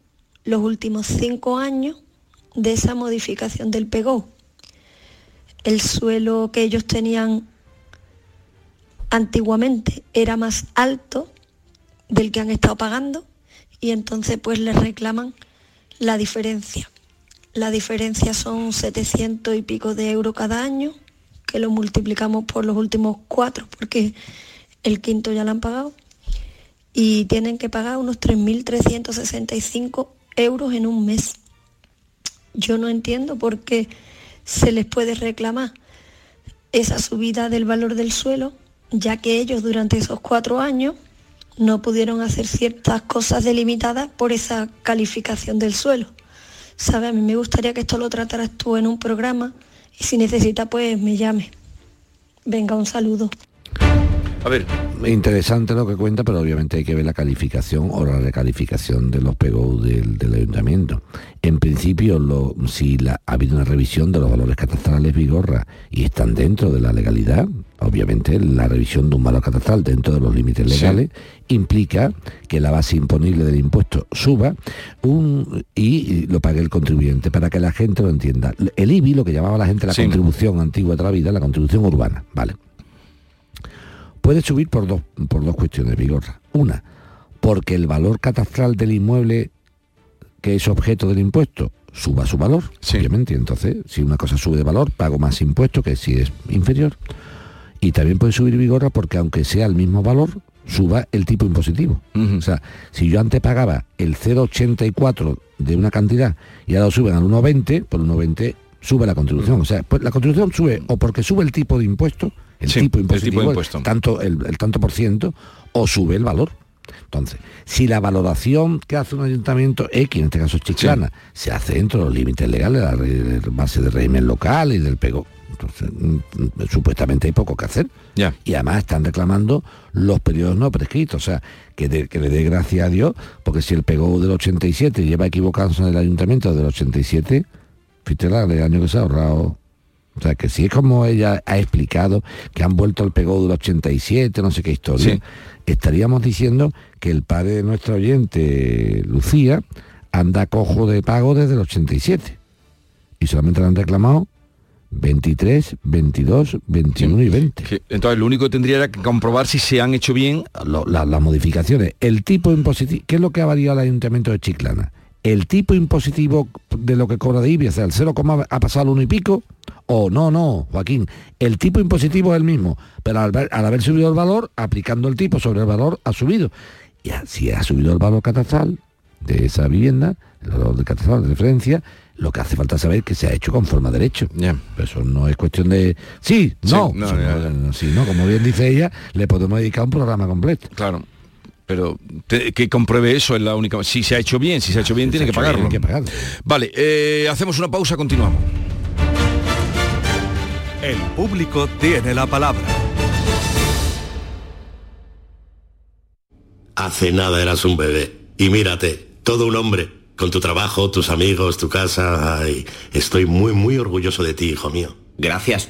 los últimos cinco años de esa modificación del PEGO. El suelo que ellos tenían antiguamente era más alto del que han estado pagando y entonces pues les reclaman la diferencia. La diferencia son 700 y pico de euros cada año, que lo multiplicamos por los últimos cuatro, porque el quinto ya lo han pagado y tienen que pagar unos 3.365 euros en un mes. Yo no entiendo por qué se les puede reclamar esa subida del valor del suelo, ya que ellos durante esos cuatro años no pudieron hacer ciertas cosas delimitadas por esa calificación del suelo. ¿Sabe? A mí me gustaría que esto lo trataras tú en un programa y si necesita pues me llame. Venga, un saludo. A ver. Interesante lo que cuenta, pero obviamente hay que ver la calificación o la recalificación de los PGO del, del ayuntamiento. En principio, lo, si la, ha habido una revisión de los valores catastrales Vigorra y están dentro de la legalidad, obviamente la revisión de un valor catastral dentro de los límites legales implica que la base imponible del impuesto suba un, y lo pague el contribuyente, para que la gente lo entienda. El IBI, lo que llamaba la gente la contribución antigua de la vida, la contribución urbana, ¿vale? Puede subir por dos, por dos cuestiones, Vigorra. Una, porque el valor catastral del inmueble que es objeto del impuesto suba su valor, obviamente. Entonces, si una cosa sube de valor, pago más impuesto que si es inferior. Y también puede subir Vigorra porque aunque sea el mismo valor, suba el tipo impositivo. O sea, si yo antes pagaba el 0,84 de una cantidad y ahora lo suben al 1,20, por 1,20 sube la contribución. O sea, pues la contribución sube o porque sube el tipo de impuesto, el, tipo, impositivo, de impuesto. tanto el, tanto por ciento, o sube el valor. Entonces, si la valoración que hace un ayuntamiento X, en este caso Chiclana, se hace dentro de los límites legales, la base de régimen local y del pego, entonces mm, supuestamente hay poco que hacer. Y además están reclamando los periodos no prescritos, o sea, que, le dé gracia a Dios, porque si el pego del 87 lleva equivocándose en el ayuntamiento del 87, fíjate el año que se ha ahorrado o sea, que si es como ella ha explicado, que han vuelto al pegó del 87, no sé qué historia, estaríamos diciendo que el padre de nuestra oyente, Lucía, anda cojo de pago desde el 87. Y solamente le han reclamado 23, 22, 21 y 20. entonces lo único que tendría que comprobar si se han hecho bien las modificaciones. El tipo impositivo, ¿qué es lo que ha variado el Ayuntamiento de Chiclana? El tipo impositivo de lo que cobra de IBI, o sea, el 0, ha pasado al 1 y pico, o no, no, Joaquín, el tipo impositivo es el mismo, pero al, haber subido el valor, aplicando el tipo sobre el valor, ha subido. Y si ha subido el valor catastral de esa vivienda, el valor de catastral de referencia, lo que hace falta saber es que se ha hecho conforme a derecho. eso no es cuestión de... Sí, no, sí, no, como bien dice ella, le podemos dedicar un programa completo. Claro pero que compruebe eso es la única si se ha hecho bien si se ha hecho bien tiene que pagarlo. que pagarlo vale eh, hacemos una pausa continuamos el público tiene la palabra. Hace nada eras un bebé. Y mírate, todo un hombre, con tu trabajo, tus amigos, tu casa. estoy muy, muy orgulloso de ti, hijo mío. Gracias.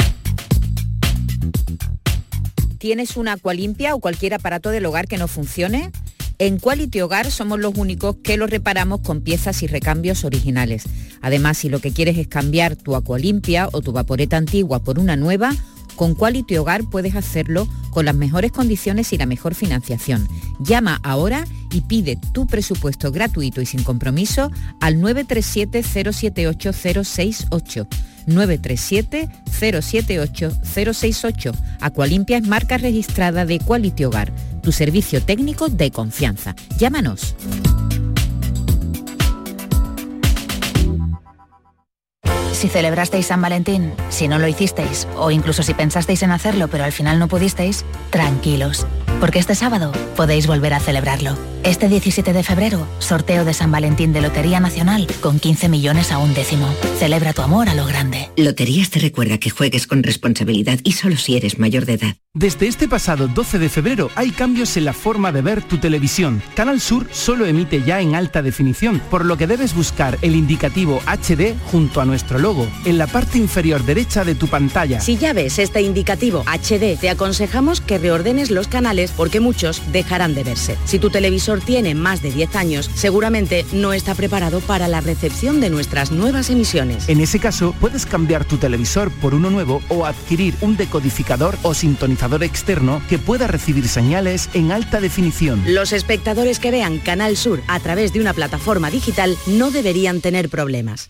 ¿Tienes una agua limpia o cualquier aparato del hogar que no funcione? En Quality Hogar somos los únicos que lo reparamos con piezas y recambios originales. Además, si lo que quieres es cambiar tu agua limpia o tu vaporeta antigua por una nueva, con Quality Hogar puedes hacerlo con las mejores condiciones y la mejor financiación. Llama ahora y pide tu presupuesto gratuito y sin compromiso al 937-078-068. 937-078-068. Aqualimpia es marca registrada de Quality Hogar, tu servicio técnico de confianza. Llámanos. Si celebrasteis San Valentín, si no lo hicisteis, o incluso si pensasteis en hacerlo pero al final no pudisteis, tranquilos, porque este sábado podéis volver a celebrarlo. Este 17 de febrero, sorteo de San Valentín de Lotería Nacional con 15 millones a un décimo. Celebra tu amor a lo grande. Loterías te recuerda que juegues con responsabilidad y solo si eres mayor de edad. Desde este pasado 12 de febrero hay cambios en la forma de ver tu televisión. Canal Sur solo emite ya en alta definición, por lo que debes buscar el indicativo HD junto a nuestro logo, en la parte inferior derecha de tu pantalla. Si ya ves este indicativo HD, te aconsejamos que reordenes los canales porque muchos dejarán de verse. Si tu televisor tiene más de 10 años, seguramente no está preparado para la recepción de nuestras nuevas emisiones. En ese caso, puedes cambiar tu televisor por uno nuevo o adquirir un decodificador o sintonizador externo que pueda recibir señales en alta definición. Los espectadores que vean Canal Sur a través de una plataforma digital no deberían tener problemas.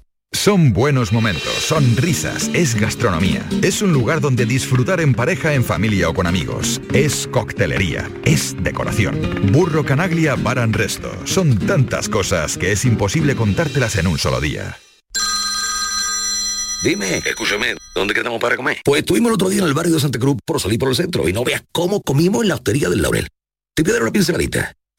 Son buenos momentos, son risas, es gastronomía. Es un lugar donde disfrutar en pareja, en familia o con amigos. Es coctelería, es decoración. Burro Canaglia Baran Resto. Son tantas cosas que es imposible contártelas en un solo día. Dime, escúchame, ¿dónde quedamos para comer? Pues estuvimos el otro día en el barrio de Santa Cruz por salir por el centro y no veas cómo comimos en la hostería del Laurel. Te voy a dar una pinceladita.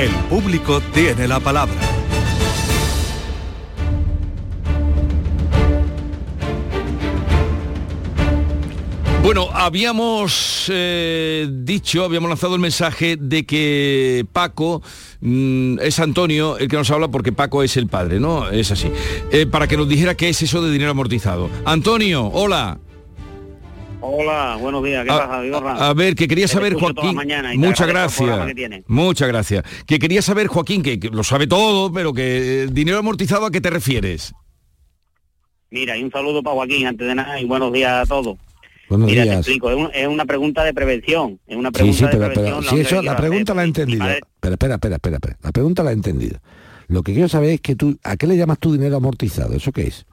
El público tiene la palabra. Bueno, habíamos eh, dicho, habíamos lanzado el mensaje de que Paco mm, es Antonio el que nos habla porque Paco es el padre, ¿no? Es así. Eh, para que nos dijera qué es eso de dinero amortizado. Antonio, hola. Hola, buenos días, ¿qué A- pasa? A ver, que quería saber, Joaquín. Muchas gracias. que. Muchas gracias. Que quería saber, Joaquín, que, que lo sabe todo, pero que eh, dinero amortizado a qué te refieres. Mira, y un saludo para Joaquín antes de nada y buenos días a todos. Buenos Mira, te explico, es, un- es una pregunta de prevención, es una Sí, pregunta sí, de pero, prevención. pero la eso, la pregunta la he entendido. Pero espera, espera, espera, espera. La pregunta la he entendido. Lo que quiero saber es que tú, ¿a qué le llamas tu dinero amortizado? ¿Eso qué es?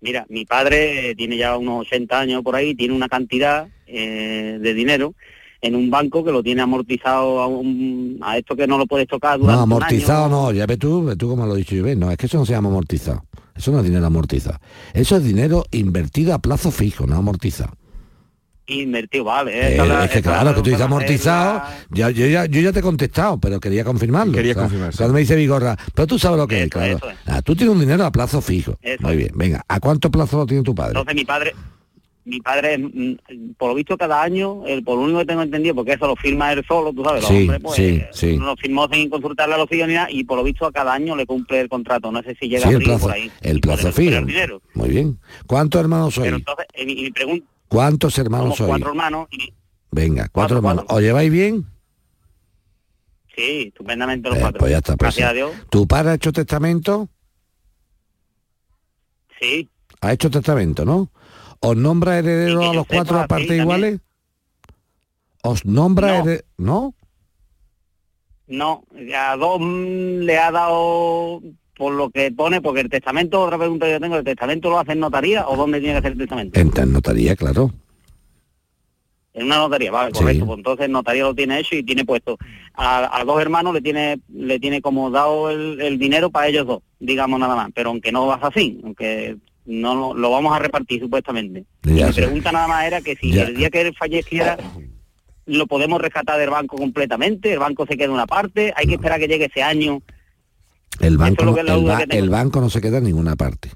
Mira, mi padre tiene ya unos 80 años por ahí, tiene una cantidad eh, de dinero en un banco que lo tiene amortizado a, un- a esto que no lo puedes tocar durante No, un amortizado año. no, ya ves tú, ves tú como lo he dicho yo, ves, no, es que eso no se llama amortizado. Eso no es dinero amortizado. Eso es dinero invertido a plazo fijo, no amortizado. Invertido, vale. Eh, esa la- es que claro, la que tú dices amortizado, la- ya, yo, ya, yo ya te he contestado, pero quería confirmarlo. Quería O sea, confirmar. Cuando me dice Vigorra, pero tú sabes lo que es, claro. es. Ah, tú tienes un dinero a plazo fijo. Eso Muy es. bien, venga, ¿a cuánto plazo lo tiene tu padre? Entonces mi padre, mi padre, mm, por lo visto cada año, el, por lo único que tengo entendido, porque eso lo firma él solo, tú sabes, los Sí, hombres, pues sí, sí. lo firmó sin consultarle a los hijos ni nada, y por lo visto a cada año le cumple el contrato. No sé si llega Sí, a el plazo, por ahí. el plazo fijo. Muy bien. ¿Cuántos hermanos Pero sois? entonces, eh, mi, mi pregunta, ¿Cuántos hermanos somos sois? cuatro hermanos, Venga, cuatro, Cuatro, hermanos. cuatro. ¿Os lleváis bien? sí, estupendamente los Eh, cuatro. pues ya está. pues Gracias sí. a Dios, ¿Tu padre ha hecho testamento? sí. Ha hecho testamento, ¿no? ¿Os nombra heredero Sí, a los sepa, cuatro a partes iguales? ¿Os nombra No. heredero? ¿No? No, a dos le ha dado por lo que pone, porque el testamento, otra pregunta que yo tengo, ¿el testamento lo hace en notaría o dónde tiene que hacer el testamento? En en notaría, claro. En una notaría, vale, Sí. correcto. Pues entonces el notario lo tiene hecho y tiene puesto a, a dos hermanos le tiene le tiene como dado el, el dinero para ellos dos, digamos nada más. Pero aunque no va así, aunque no lo, lo vamos a repartir supuestamente. Ya Y mi sé. pregunta nada más era que si Ya. el día que él falleciera lo podemos rescatar del banco completamente, el banco se queda una parte, hay que esperar que llegue ese año. El banco, es no, el, ba- banco no se queda en ninguna parte.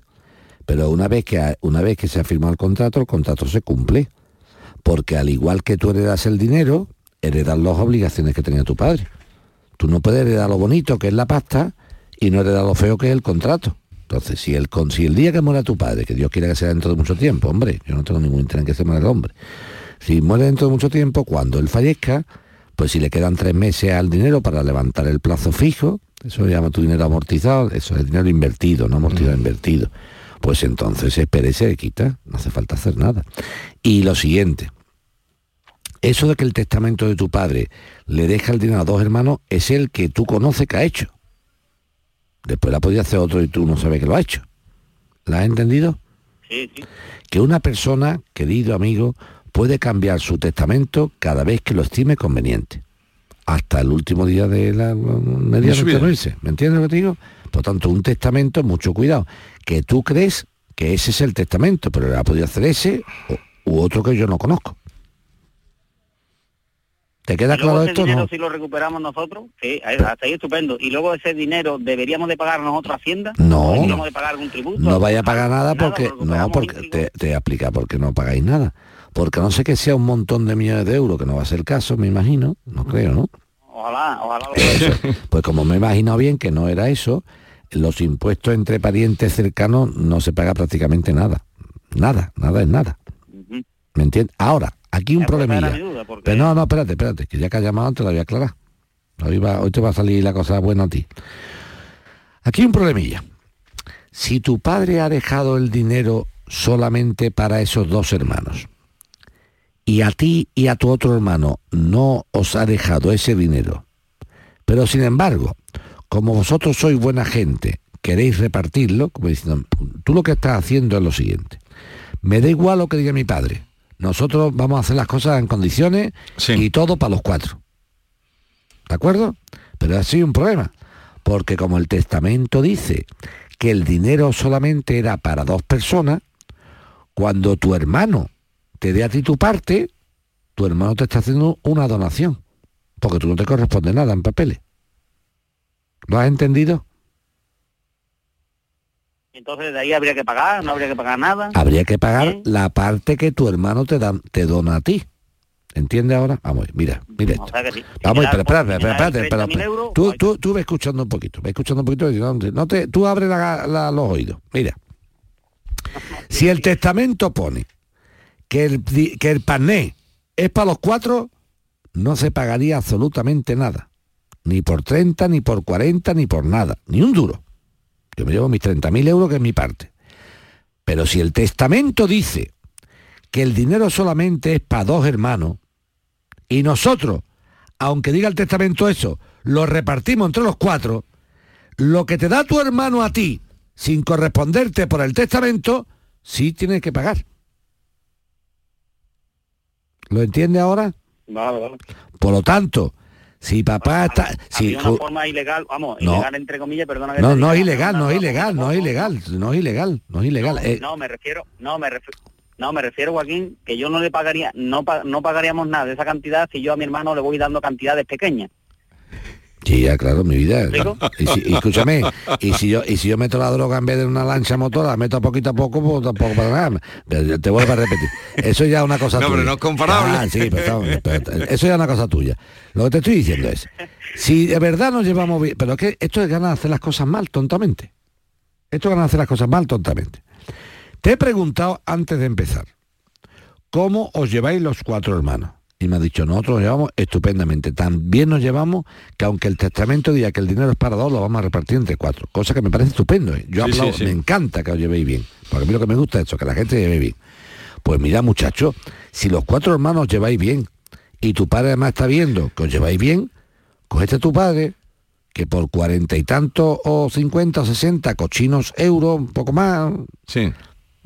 Pero una vez que ha- una vez que se ha firmado el contrato, el contrato se cumple. Porque al igual que tú heredas el dinero, heredas las obligaciones que tenía tu padre. Tú no puedes heredar lo bonito, que es la pasta, y no heredar lo feo, que es el contrato. Entonces, si el, si el día que muera tu padre, que Dios quiera que sea dentro de mucho tiempo, hombre, yo no tengo ningún interés en que se muera el hombre. Si muere dentro de mucho tiempo, cuando él fallezca, Pues si le quedan tres meses al dinero para levantar el plazo fijo, eso se llama tu dinero amortizado, eso es dinero invertido, no amortizado, invertido. Pues entonces espere y se le quita, no hace falta hacer nada. Y lo siguiente, eso de que el testamento de tu padre le deja el dinero a dos hermanos es el que tú conoces que ha hecho. Después la podía hacer otro y tú no sabes que lo ha hecho. ¿La has entendido? Sí, sí. Que una persona, querido amigo, puede cambiar su testamento cada vez que lo estime conveniente. Hasta el último día de la media De. ¿Me entiendes lo que te digo? Por tanto, un testamento, mucho cuidado. Que tú crees que ese es el testamento, pero ha podido hacer ese o- u otro que yo no conozco. ¿Te queda claro ese esto? dinero No? si lo recuperamos nosotros, sí, ahí- hasta ahí estupendo. Y luego ese dinero deberíamos de pagar nosotros a Hacienda, No, ¿O deberíamos no. de pagar algún tributo. No vaya a pagar nada Nada, porque no porque te, te voy a explicar por qué no pagáis nada. Porque no sé que sea un montón de millones de euros, que no va a ser el caso, me imagino, no creo, ¿no? Ojalá, ojalá. lo. Pues como me he imaginado bien que no era eso, los impuestos entre parientes cercanos no se paga prácticamente nada. Nada, nada es nada. ¿Me entiendes? Ahora, aquí un problemilla. mi duda, porque- Pero no, no, espérate, espérate, que ya que has llamado antes lo voy a aclarar. Hoy, va- hoy te va a salir la cosa buena a ti. Aquí un problemilla. Si tu padre ha dejado el dinero solamente para esos dos hermanos y a ti y a tu otro hermano no os ha dejado ese dinero, pero sin embargo, como vosotros sois buena gente, queréis repartirlo, como diciendo, tú lo que estás haciendo es lo siguiente. Me da igual lo que diga mi padre. Nosotros vamos a hacer las cosas en condiciones y todo para los cuatro. ¿De acuerdo? Pero ha sido un problema. Porque como el testamento dice que el dinero solamente era para dos personas, cuando tu hermano te dé a ti tu parte, tu hermano te está haciendo una donación. Porque tú no te corresponde nada en papeles. ¿Lo has entendido? Entonces de ahí habría que pagar, no habría que pagar nada. Habría que pagar la parte que tu hermano te, da, te dona a ti. ¿Entiendes ahora? Vamos, mira, mira esto. O sea sí. Vamos, pero espérate, espérate, espérate, 30.000 espérate. euros, Tú, tú, tú ve escuchando un poquito, ve escuchando un poquito, no, no te, tú abre la- la- los oídos. Mira, (laughs) si el testamento pone que el, que el pané es para los cuatro, no se pagaría absolutamente nada. Ni por 30, ni por 40, ni por nada. Ni un duro. Yo me llevo mis 30.000 euros, que es mi parte. Pero si el testamento dice que el dinero solamente es para dos hermanos, y nosotros, aunque diga el testamento eso, lo repartimos entre los cuatro, lo que te da tu hermano a ti, sin corresponderte por el testamento, sí tienes que pagar. ¿Lo entiende ahora? Vale, vale. Por lo tanto, si papá está... Si, Había una forma ilegal, vamos, No. ilegal entre comillas, perdona que no, es ilegal, no es ilegal, no es ilegal, no es ilegal, no es ilegal. Eh, No, me refiero, no me refiero, no me refiero, Joaquín, que yo no le pagaría, no no pagaríamos nada de esa cantidad si yo a mi hermano le voy dando cantidades pequeñas. Sí, ya, claro, mi vida. Y, si- y escúchame, y si yo y si yo meto la droga en vez de una lancha motora, la meto poquito a poco, pues tampoco para nada. Pero te vuelvo a repetir. Eso ya es una cosa No, tuya. pero no es comparable. Ah, sí, pero, pero eso ya es una cosa tuya. Lo que te estoy diciendo es, si de verdad nos llevamos bien, pero es que esto es ganas de hacer las cosas mal, tontamente. Esto es ganas de hacer las cosas mal, tontamente. Te he preguntado antes de empezar, ¿cómo os lleváis los cuatro hermanos? Y me ha dicho, nosotros nos llevamos estupendamente. Tan bien nos llevamos que aunque el testamento diga que el dinero es para dos, lo vamos a repartir entre cuatro. Cosa que me parece estupendo. ¿eh? Yo Sí, aplaudo, sí, sí. me encanta que os llevéis bien. Porque a mí lo que me gusta es eso, que la gente se lleve bien. Pues mira, muchachos, si los cuatro hermanos os lleváis bien y tu padre además está viendo que os lleváis bien, cogete a tu padre, que por cuarenta y tantos o cincuenta o sesenta cochinos euros, un poco más, sí.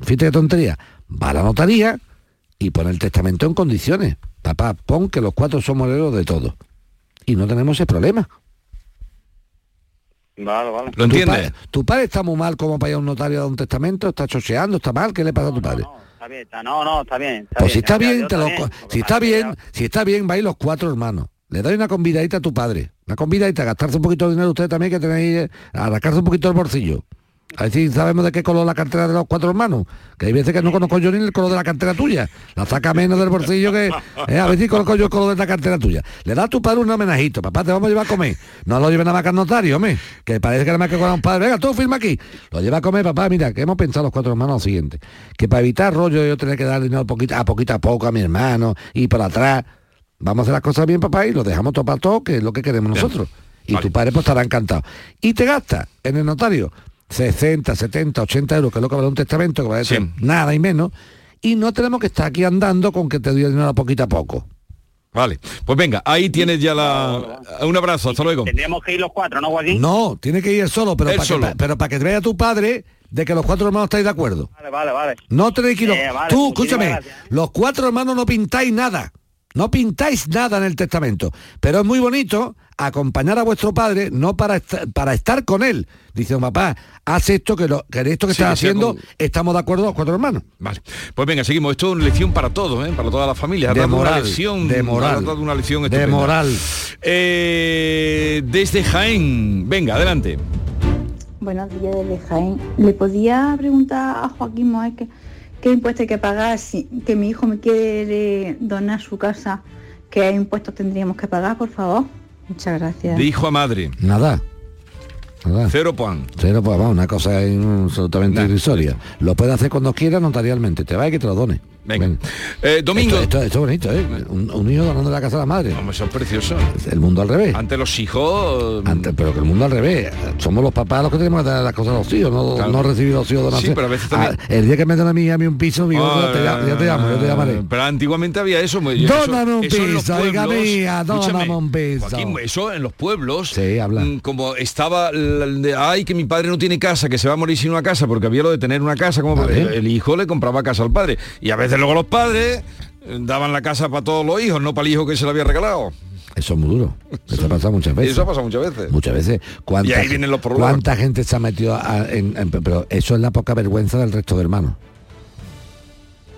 fíjate qué tontería, va a la notaría y pone el testamento en condiciones. Papá, pon que los cuatro somos herederos de todo. Y no tenemos ese problema. Vale, vale. ¿Lo Tu entiendes? padre, tu padre está muy mal como para ir a un notario a dar un testamento, está chocheando, está mal, ¿qué le pasa a tu padre? Está bien, está, no, no, está bien. Está Pues si está a bien, te lo si está bien, si está bien, vais los cuatro hermanos. Le doy una convidadita a tu padre. Una convidadita, gastarse un poquito de dinero ustedes también que tenéis, eh, arrancarse un poquito el bolsillo. A ver si sabemos de qué color la cartera de los cuatro hermanos. Que hay veces que no conozco yo ni el color de la cartera tuya. La saca menos del bolsillo que... eh, a ver si conozco yo el color de la cartera tuya. Le da a tu padre un homenajito. Papá, te vamos a llevar a comer. No lo lleve nada más que al notario, hombre. Que parece que nada más que con un padre. Venga, tú firma aquí. Lo lleva a comer, papá. Mira, que hemos pensado los cuatro hermanos lo siguiente. Que para evitar rollo yo tener que dar dinero poquito, a poquito a poco a mi hermano y por atrás. Vamos a hacer las cosas bien, papá, y lo dejamos todo para todo, que es lo que queremos nosotros. Y tu padre pues estará encantado. Y te gasta en el notario 60, 70, 80 euros, que es lo que vale un testamento, que vale ser nada y menos, y no tenemos que estar aquí andando con que te doy dinero a poquito a poco. Vale, pues venga, ahí tienes ya la... Un abrazo, hasta luego. Tendríamos que ir los cuatro, ¿no, Joaquín? No, tiene que ir él solo, pero Él para solo. que, pero para que te vea tu padre de que los cuatro hermanos estáis de acuerdo. Vale, vale, vale. No tenéis que ir. Eh, vale, Tú, escúchame, gracias. los cuatro hermanos no pintáis nada. No pintáis nada en el testamento. Pero es muy bonito acompañar a vuestro padre, no para, esta- para estar con él. Dice, papá, haz esto que, lo, que esto que Sí, estás haciendo, con- estamos de acuerdo los cuatro hermanos. Vale. Pues venga, seguimos. Esto es una lección para todos, ¿eh? para toda la familia. Ha De moral, una lección, de ha moral, dado una lección de estupenda. moral. Eh, desde Jaén. Venga, adelante. Buenos días desde Jaén. ¿Le podía preguntar a Joaquín Moé que, qué impuesto hay que pagar si que mi hijo me quiere donar su casa? ¿Qué impuestos tendríamos que pagar, por favor? Muchas gracias. De hijo a madre. Nada. Nada. Cero pan. Cero, vamos, una cosa absolutamente irrisoria. Lo puede hacer cuando quiera notarialmente. Te va y que te lo done. Venga. Eh, domingo. Esto, esto- esto es bonito, ¿eh? Un, un hijo donando la casa a la madre. Hombre, eso es precioso. El mundo al revés. Ante los hijos... Antes, pero que el mundo al revés. Somos los papás los que tenemos que dar las cosas a los hijos, no, Claro. no recibir los hijos donación. Sí, pero a veces también- Ah, el día que me den a mí, a mí un piso, digo, Ah, yo, te, yo te llamo, yo te llamaré. Pero antiguamente había eso. muy- eso- Dóname un eso piso, pueblos- mía, escúchame, dóname un piso. Joaquín, eso en los pueblos, Sí, habla. mm, como estaba, de, ay, que mi padre no tiene casa, que se va a morir sin una casa, porque había lo de tener una casa, como Vale. el, el hijo le compraba casa al padre. Y a veces luego los padres eh, daban la casa para todos los hijos, no para el hijo que se le había regalado. Eso es muy duro. (laughs) Eso ha pasado muchas veces. Eso ha pasado muchas veces. Muchas veces. ¿Cuánta, Y ahí vienen los problemas. ¿Cuánta gente se ha metido a- en, en- Pero eso es la poca vergüenza del resto de hermanos.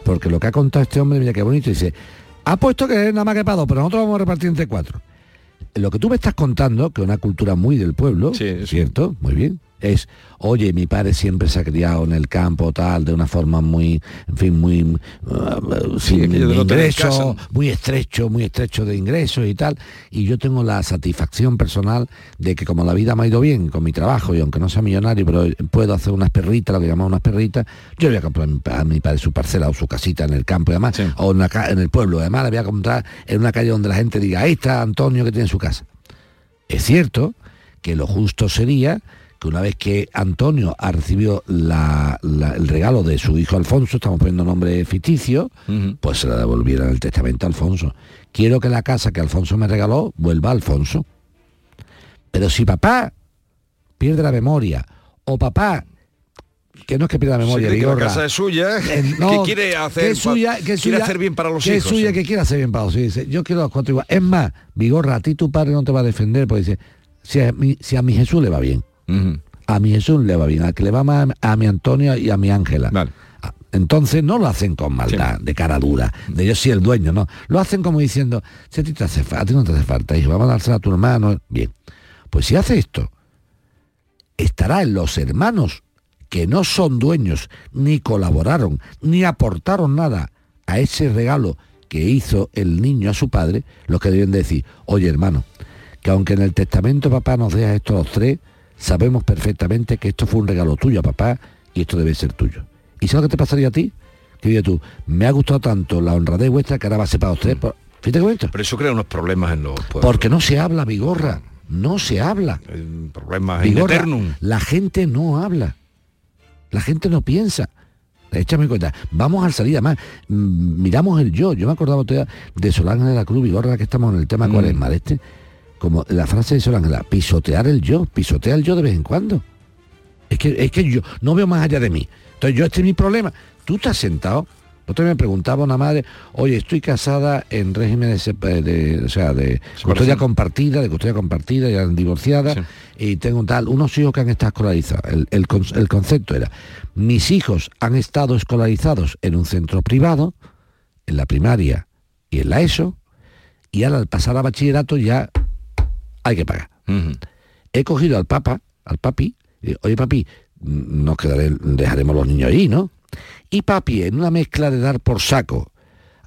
Porque lo que ha contado este hombre, mira qué bonito, dice, ha puesto que es nada más que para dos, pero nosotros vamos a repartir entre cuatro. Lo que tú me estás contando, que es una cultura muy del pueblo, ¿cierto? Muy bien. Es, oye, mi padre siempre se ha criado en el campo, tal, de una forma muy, en fin, muy, uh, sin ingresos, casa. muy estrecho, muy estrecho de ingresos y tal. Y yo tengo la satisfacción personal de que como la vida me ha ido bien con mi trabajo y aunque no sea millonario, pero puedo hacer unas perritas, lo que llamamos unas perritas, yo voy a comprar a mi padre su parcela o su casita en el campo y además, o en, la en el pueblo, además la voy a comprar en una calle donde la gente diga, ahí está Antonio que tiene su casa. Es cierto que lo justo sería que una vez que Antonio ha recibido la- la- el regalo de su hijo Alfonso, estamos poniendo nombre ficticio, pues se la devolviera en el testamento a Alfonso. Quiero que la casa que Alfonso me regaló vuelva a Alfonso. Pero si papá pierde la memoria, o papá, que no es que pierda la memoria, que la casa es suya, eh, (laughs) que quiere hacer que suya, que es quiere suya- hacer bien para los que hijos, es suya, sí. que quiere hacer bien para los hijos. Dice, yo quiero los cuatro igual. Es más, Vigorra, a ti tu padre no te va a defender, porque dice, si a mi, si a mi Jesús le va bien, a mi Jesús le va bien, al que le va mal a mi Antonio y a mi Ángela. Ah, Entonces no lo hacen con maldad, de cara dura, de yo soy el dueño, no. Lo hacen como diciendo, si a ti, te hace, a ti no te hace falta, hijo, vamos a dársela a tu hermano. Bien, pues si hace esto, estará en los hermanos que no son dueños, ni colaboraron, ni aportaron nada a ese regalo que hizo el niño a su padre, los que deben decir, oye hermano, que aunque en el testamento papá nos deja estos tres, sabemos perfectamente que esto fue un regalo tuyo a papá y esto debe ser tuyo. ¿Y sabes lo que te pasaría a ti? Que digas tú, me ha gustado tanto la honradez vuestra que ahora va a ser para los tres. por- Fíjate bonito. Pero eso crea unos problemas en los pueblos. Porque no se habla, Vigorra. No se habla. Problemas in Vigorra, la gente no habla. La gente no piensa. Échame cuenta. Vamos al salir, además, mm, miramos el yo. Yo me acordaba de Solange de la Cruz Vigorra, que estamos en el tema Mm. cuaresma de este. Como la frase de Solange, la, pisotear el yo, pisotea el yo de vez en cuando. Es que, es que yo no veo más allá de mí. Entonces yo este es mi problema. Tú estás sentado. Otro me preguntaba una madre, oye, estoy casada en régimen de, o sea, de custodia compartida, de custodia compartida, ya divorciada, y tengo tal, unos hijos que han estado escolarizados. El, el el concepto era, mis hijos han estado escolarizados en un centro privado, en la primaria y en la ESO, y ahora al pasar a bachillerato ya hay que pagar. He cogido al papa, al papi, y digo, oye papi, mm, nos quedaré, dejaremos los niños ahí, ¿no? Y papi, en una mezcla de dar por saco,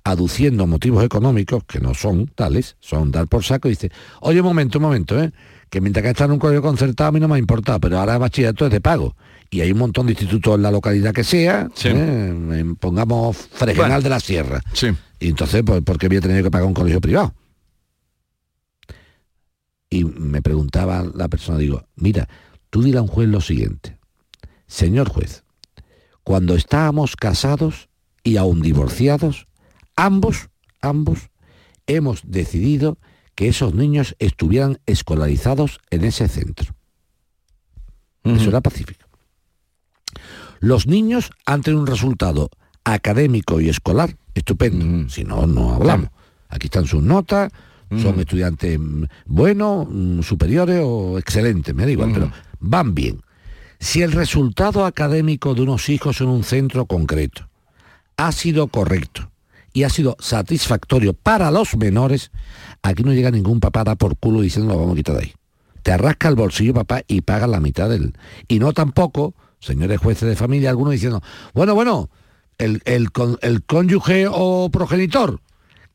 aduciendo motivos económicos, que no son tales, son dar por saco, dice, oye, un momento, un momento, ¿eh? que mientras que está en un colegio concertado a mí no me ha importado, pero ahora bachillerato es de pago. Y hay un montón de institutos en la localidad que sea, ¿eh? En- pongamos Fregenal Bueno. de la Sierra. Y entonces, pues, ¿por qué voy a tener que pagar un colegio privado? Me preguntaba la persona, digo, mira, tú dile a un juez lo siguiente, señor juez, cuando estábamos casados y aún divorciados, ambos, ambos, hemos decidido que esos niños estuvieran escolarizados en ese centro. Eso era pacífico. Los niños han tenido un resultado académico y escolar estupendo. Si no, no hablamos. Aquí están sus notas, son estudiantes mm, buenos, mm, superiores o excelentes, me da igual, pero van bien. Si el resultado académico de unos hijos en un centro concreto ha sido correcto y ha sido satisfactorio para los menores, aquí no llega ningún papá da por culo diciendo lo vamos a quitar de ahí. Te arrasca el bolsillo papá y paga la mitad del... Y no tampoco, señores jueces de familia, algunos diciendo, bueno, bueno, el, el, el cónyuge o progenitor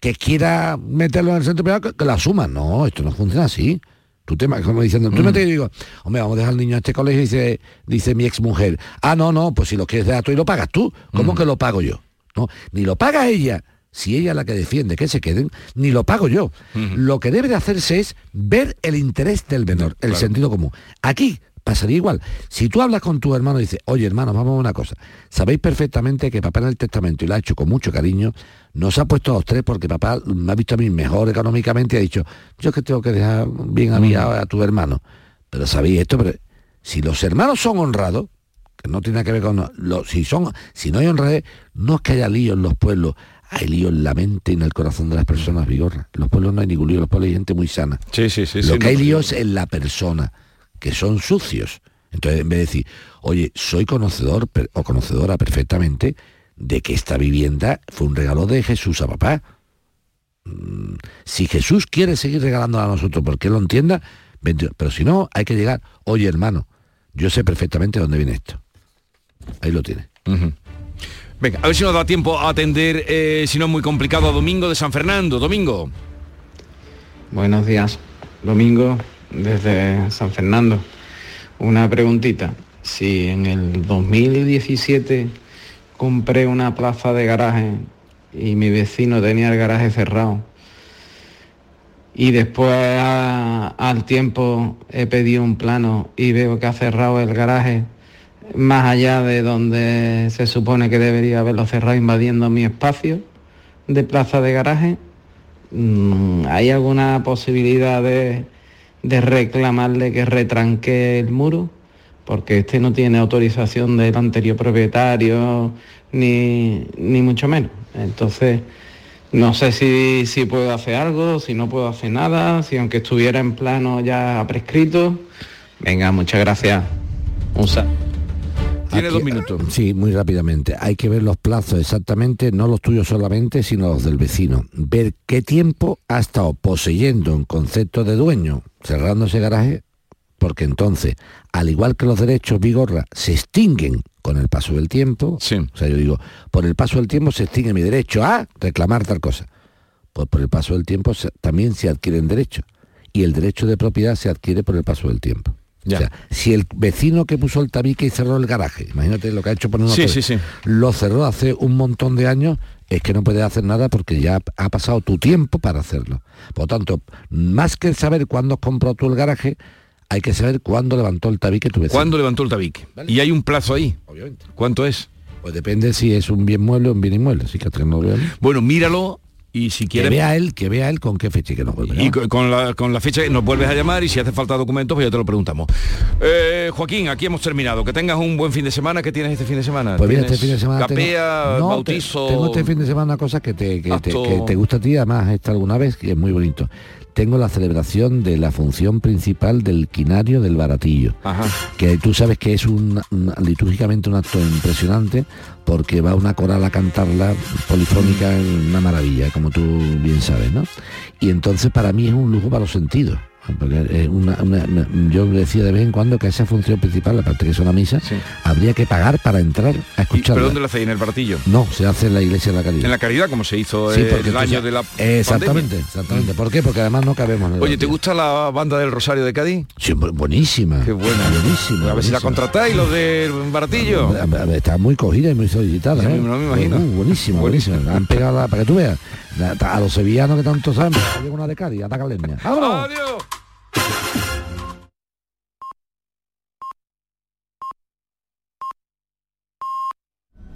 que quiera meterlo en el centro privado, que, que lo asuma. No, esto no funciona así. Tú te como diciendo, tú me te digo, hombre, vamos a dejar al niño a este colegio y dice, dice mi ex mujer, ah, no, no, pues si lo quieres dejar tú y lo pagas tú, ¿cómo que lo pago yo? No, ni lo paga ella, si ella es la que defiende que se queden, ni lo pago yo. Lo que debe de hacerse es ver el interés del menor, el Claro. sentido común. Aquí pasaría igual. Si tú hablas con tu hermano y dices, oye hermano, vamos a una cosa. Sabéis perfectamente que papá en el testamento, y lo ha hecho con mucho cariño, nos ha puesto a los tres porque papá me ha visto a mí mejor económicamente y ha dicho, yo es que tengo que dejar bien a, mí, a, a tu hermano. Pero sabéis esto, pero si los hermanos son honrados, que no tiene nada que ver con lo- si son si no hay honradez no es que haya lío en los pueblos hay lío en la mente y en el corazón de las personas vigorra en los pueblos no hay ningún lío en los pueblos hay gente muy sana Sí, sí, sí. lo sí, que no, hay lío es en la persona que son sucios entonces en vez de decir oye soy conocedor per- o conocedora perfectamente de que esta vivienda fue un regalo de Jesús a papá Mm, si Jesús quiere seguir regalándola a nosotros porque él lo entienda pero si no hay que llegar oye hermano yo sé perfectamente dónde viene esto Ahí lo tiene. Venga, a ver si nos da tiempo a atender, eh, si no es muy complicado, a Domingo de San Fernando. Domingo. Buenos días. Domingo desde San Fernando. Una preguntita. Si en el 2017 compré una plaza de garaje y mi vecino tenía el garaje cerrado y después al tiempo he pedido un plano y veo que ha cerrado el garaje más allá de donde se supone que debería haberlo cerrado invadiendo mi espacio de plaza de garaje, Mm, ¿Hay alguna posibilidad de, de reclamarle que retranque el muro? Porque este no tiene autorización del anterior propietario, ni, ni mucho menos. Entonces, no sé si, si puedo hacer algo, si no puedo hacer nada, si aunque estuviera en plano ya prescrito. Venga, muchas gracias. Un sa- Tiene dos minutos. Sí, muy rápidamente. Hay que ver los plazos exactamente, no los tuyos solamente, sino los del vecino. Ver qué tiempo ha estado poseyendo en concepto de dueño, cerrando ese garaje, porque entonces, al igual que los derechos Vigorra, se extinguen con el paso del tiempo. O sea, yo digo, por el paso del tiempo se extingue mi derecho a reclamar tal cosa. Pues por el paso del tiempo se- también se adquieren derechos. Y el derecho de propiedad se adquiere por el paso del tiempo. O sea, si el vecino que puso el tabique y cerró el garaje, imagínate lo que ha hecho poner una Sí, sí, sí. lo cerró hace un montón de años, es que no puedes hacer nada porque ya ha pasado tu tiempo para hacerlo. Por lo tanto, más que saber cuándo compró tú el garaje, hay que saber cuándo levantó el tabique tu vecino. ¿Cuándo levantó el tabique? Y hay un plazo ahí. Obviamente. ¿Cuánto es? Pues depende si es un bien mueble o un bien inmueble, así que no lo veo. Bueno, míralo y si Que quieres... vea él, que vea él con qué fecha y que nos vuelve. Y co- con la, con la fecha nos vuelves a llamar y si hace falta documentos, pues ya te lo preguntamos. Eh, Joaquín, aquí hemos terminado. Que tengas un buen fin de semana. ¿Qué tienes este fin de semana? Pues mira, este ¿Tienes fin de semana tengo- Capea, te- bautizo... tengo este fin de semana una cosa que te, que te, que te gusta a ti, además esta alguna vez, que es muy bonito. Tengo la celebración de la función principal del quinario del baratillo. Que tú sabes que es un, un- litúrgicamente un acto impresionante porque va una coral a cantarla polifónica en una maravilla, como tú bien sabes, ¿no? Y entonces para mí es un lujo para los sentidos. Porque es una- una- una- yo decía de vez en cuando que esa función principal, aparte que es una misa, habría que pagar para entrar a ¿Y- escucharla. ¿Pero dónde lo hacéis? ¿En el baratillo? No, se hace en la iglesia de la caridad. En la caridad, como se hizo Sí, eh, el tú año de la Exactamente, pandemia. exactamente. ¿Por qué? Porque además no cabemos en el Oye, ¿te gusta la banda del Rosario de Cádiz? Sí, bu- buenísima. Qué buena. Buenísima. A ver si la contratáis, los del baratillo. A ver, a ver, Está muy cogida y muy solicitada. Sí, ¿eh? no me imagino. Uh, (laughs) buenísima, buenísima. Han pegado la- para que tú veas. A los sevillanos que tanto saben, llega una de Cádiz, ataca leña. ¡Vámonos! Adiós.